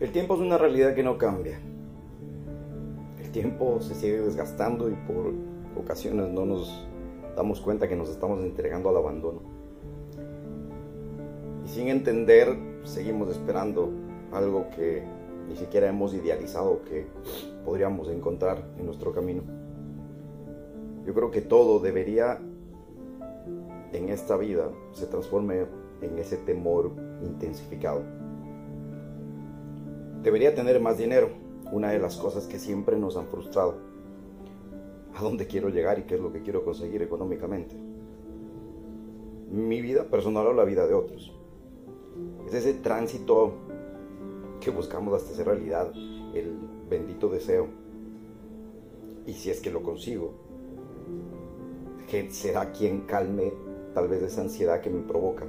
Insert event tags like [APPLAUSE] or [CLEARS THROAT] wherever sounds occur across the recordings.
El tiempo es una realidad que no cambia. El tiempo se sigue desgastando y por ocasiones no nos damos cuenta que nos estamos entregando al abandono. Y sin entender, seguimos esperando algo que ni siquiera hemos idealizado que podríamos encontrar en nuestro camino. Yo creo que todo debería en esta vida se transforme en ese temor intensificado Debería tener más dinero, una de las cosas que siempre nos han frustrado. ¿A dónde quiero llegar y qué es lo que quiero conseguir económicamente? Mi vida personal o la vida de otros. Es ese tránsito que buscamos hasta hacer realidad, el bendito deseo. Y si es que lo consigo, que será quien calme tal vez esa ansiedad que me provoca.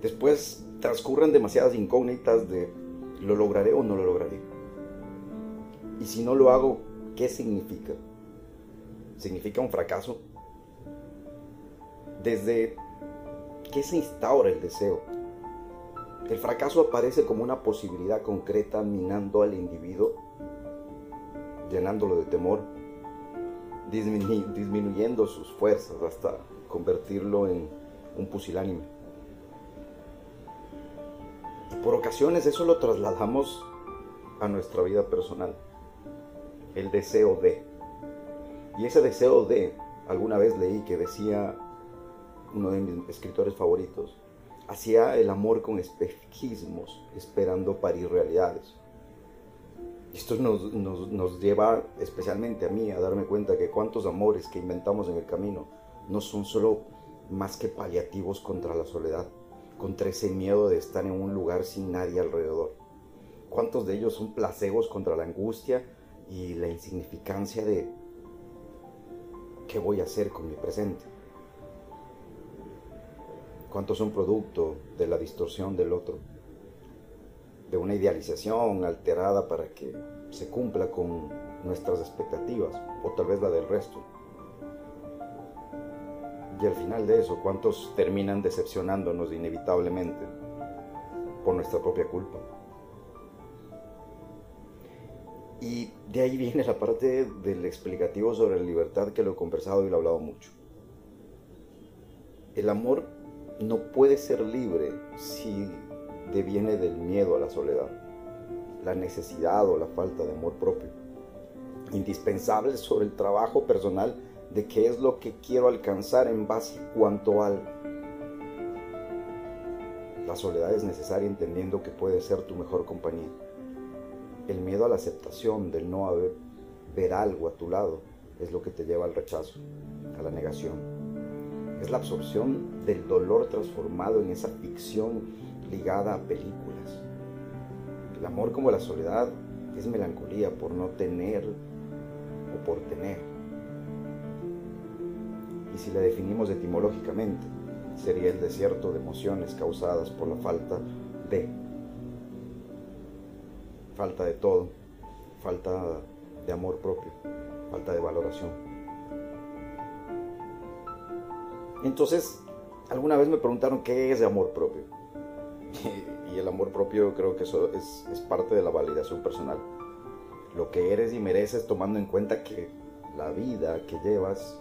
Después transcurren demasiadas incógnitas de lo lograré o no lo lograré. Y si no lo hago, ¿qué significa? ¿Significa un fracaso? Desde qué se instaura el deseo. El fracaso aparece como una posibilidad concreta minando al individuo, llenándolo de temor, disminuyendo sus fuerzas hasta convertirlo en un pusilánime por ocasiones eso lo trasladamos a nuestra vida personal. El deseo de. Y ese deseo de, alguna vez leí que decía uno de mis escritores favoritos, hacía el amor con espejismos, esperando parir realidades. Esto nos, nos, lleva especialmente a mí a darme cuenta que cuántos amores que inventamos en el camino no son solo más que paliativos contra la soledad, contra ese miedo de estar en un lugar sin nadie alrededor? ¿Cuántos de ellos son placebos contra la angustia y la insignificancia de qué voy a hacer con mi presente? ¿Cuántos son producto de la distorsión del otro? De una idealización alterada para que se cumpla con nuestras expectativas o tal vez la del resto. Y al final de eso, ¿cuántos terminan decepcionándonos inevitablemente por nuestra propia culpa? Y de ahí viene la parte del explicativo sobre la libertad que lo he conversado y lo he hablado mucho. El amor no puede ser libre si deviene del miedo a la soledad, la necesidad o la falta de amor propio. Indispensable sobre el trabajo personal de qué es lo que quiero alcanzar en base cuanto al. La soledad es necesaria entendiendo que puede ser tu mejor compañía. El miedo a la aceptación del no haber ver algo a tu lado es lo que te lleva al rechazo, a la negación. Es la absorción del dolor transformado en esa ficción ligada a películas. El amor como la soledad es melancolía por no tener o por tener si la definimos etimológicamente, sería el desierto de emociones causadas por la falta de. Falta de todo, falta de amor propio, falta de valoración. Entonces, alguna vez me preguntaron qué es de amor propio. Y el amor propio creo que eso es, es parte de la validación personal. Lo que eres y mereces tomando en cuenta que la vida que llevas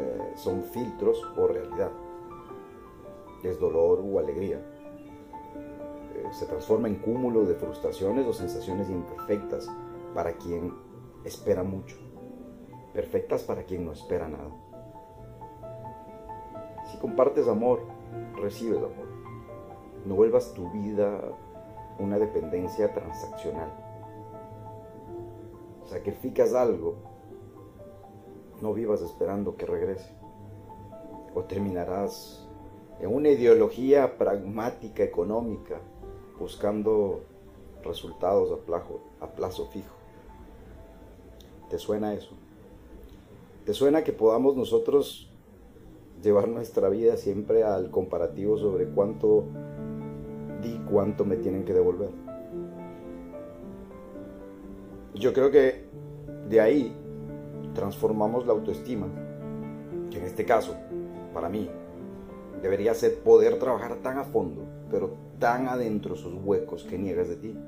eh, son filtros o realidad. Es dolor o alegría. Eh, se transforma en cúmulo de frustraciones o sensaciones imperfectas para quien espera mucho. Perfectas para quien no espera nada. Si compartes amor, recibes amor. No vuelvas tu vida una dependencia transaccional. Sacrificas algo no vivas esperando que regrese. O terminarás en una ideología pragmática económica, buscando resultados a plazo, fijo. ¿Te suena eso? ¿Te suena que podamos nosotros llevar nuestra vida siempre al comparativo sobre cuánto di, cuánto me tienen que devolver? Yo creo que de ahí transformamos la autoestima, que en este caso, para mí, debería ser poder trabajar tan a fondo, pero tan adentro esos huecos que niegas de ti.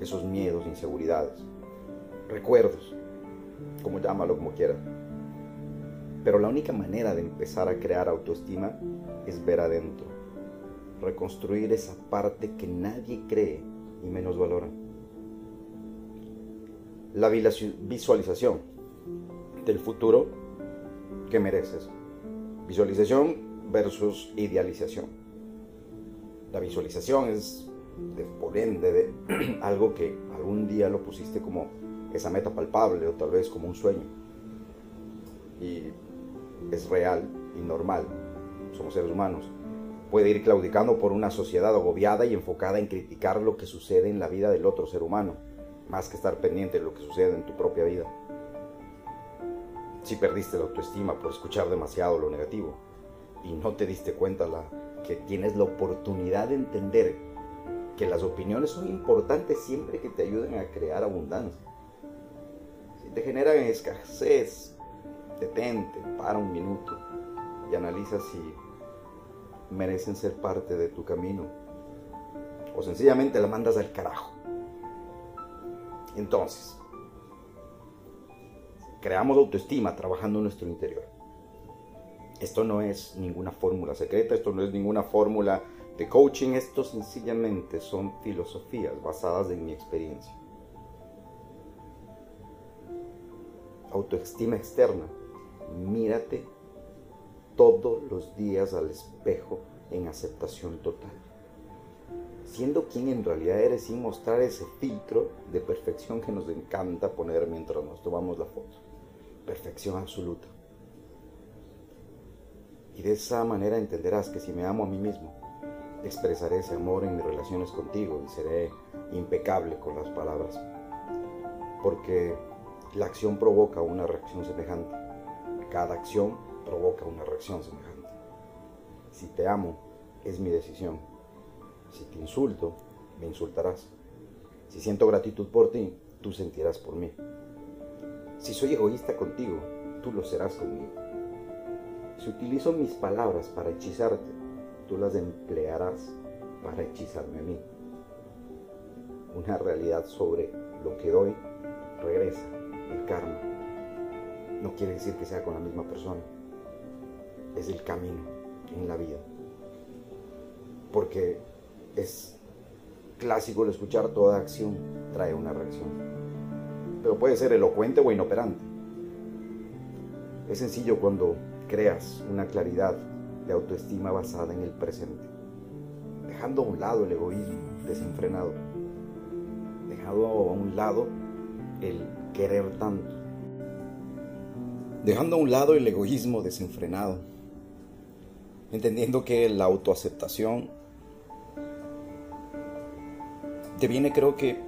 Esos miedos, inseguridades, recuerdos, como llámalo como quieras. Pero la única manera de empezar a crear autoestima es ver adentro, reconstruir esa parte que nadie cree y menos valora. La visualización del futuro que mereces. Visualización versus idealización. La visualización es de, por ende de [CLEARS THROAT] algo que algún día lo pusiste como esa meta palpable o tal vez como un sueño. Y es real y normal. Somos seres humanos. Puede ir claudicando por una sociedad agobiada y enfocada en criticar lo que sucede en la vida del otro ser humano, más que estar pendiente de lo que sucede en tu propia vida. Si perdiste la autoestima por escuchar demasiado lo negativo y no te diste cuenta la, que tienes la oportunidad de entender que las opiniones son importantes siempre que te ayuden a crear abundancia. Si te generan escasez, detente, para un minuto y analiza si merecen ser parte de tu camino o sencillamente la mandas al carajo. Entonces, creamos autoestima trabajando en nuestro interior. Esto no es ninguna fórmula secreta, esto no es ninguna fórmula de coaching, esto sencillamente son filosofías basadas en mi experiencia. Autoestima externa mírate todos los días al espejo en aceptación total. Siendo quien en realidad eres sin mostrar ese filtro de perfección que nos encanta poner mientras nos tomamos la foto. Perfección absoluta. Y de esa manera entenderás que si me amo a mí mismo, expresaré ese amor en mis relaciones contigo y seré impecable con las palabras. Porque la acción provoca una reacción semejante. Cada acción provoca una reacción semejante. Si te amo, es mi decisión. Si te insulto, me insultarás. Si siento gratitud por ti, tú sentirás por mí. Si soy egoísta contigo, tú lo serás conmigo. Si utilizo mis palabras para hechizarte, tú las emplearás para hechizarme a mí. Una realidad sobre lo que doy regresa, el karma no quiere decir que sea con la misma persona. Es el camino en la vida. Porque es clásico el escuchar toda acción trae una reacción. Pero puede ser elocuente o inoperante. Es sencillo cuando creas una claridad de autoestima basada en el presente, dejando a un lado el egoísmo desenfrenado, dejando a un lado el querer tanto, dejando a un lado el egoísmo desenfrenado, entendiendo que la autoaceptación te viene creo que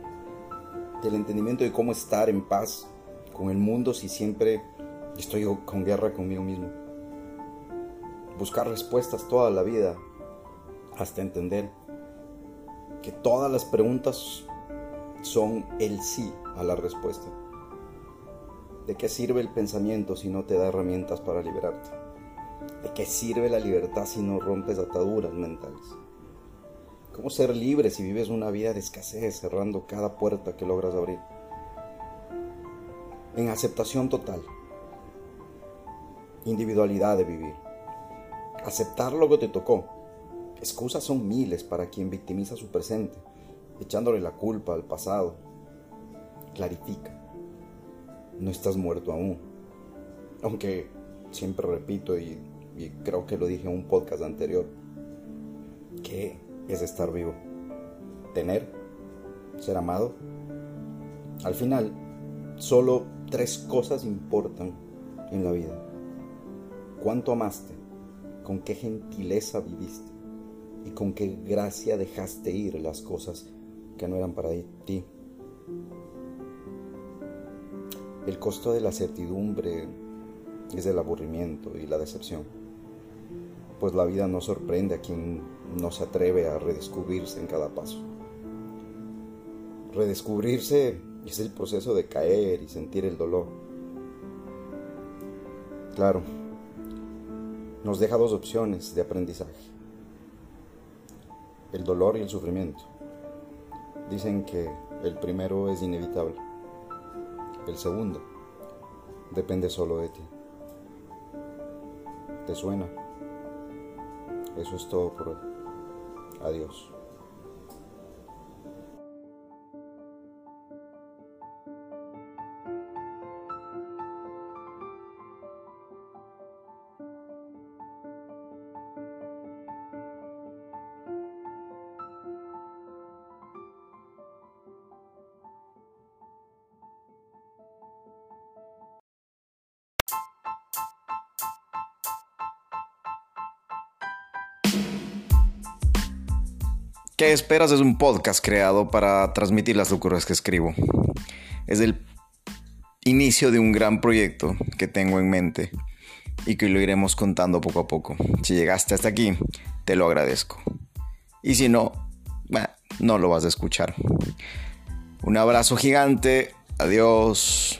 del entendimiento de cómo estar en paz con el mundo si siempre estoy con guerra conmigo mismo. Buscar respuestas toda la vida hasta entender que todas las preguntas son el sí a la respuesta. ¿De qué sirve el pensamiento si no te da herramientas para liberarte? ¿De qué sirve la libertad si no rompes ataduras mentales? ¿Cómo ser libre si vives una vida de escasez cerrando cada puerta que logras abrir? En aceptación total. Individualidad de vivir. Aceptar lo que te tocó. Excusas son miles para quien victimiza su presente, echándole la culpa al pasado. Clarifica no estás muerto aún. Aunque siempre repito y, creo que lo dije en un podcast anterior, ¿qué es estar vivo? Tener, ser amado. Al final, solo tres cosas importan en la vida. ¿Cuánto amaste? ¿Con qué gentileza viviste? ¿Y con qué gracia dejaste ir las cosas que no eran para ti? El costo de la certidumbre es el aburrimiento y la decepción, pues la vida no sorprende a quien no se atreve a redescubrirse en cada paso. Redescubrirse es el proceso de caer y sentir el dolor. Claro, nos deja dos opciones de aprendizaje. El dolor y el sufrimiento. Dicen que el primero es inevitable. El segundo depende solo de ti. ¿Te suena? Eso es todo por hoy. Adiós. ¿Qué esperas? Es un podcast creado para transmitir las locuras que escribo. Es el inicio de un gran proyecto que tengo en mente y que lo iremos contando poco a poco. Si llegaste hasta aquí, te lo agradezco. Y si no, no lo vas a escuchar. Un abrazo gigante. Adiós.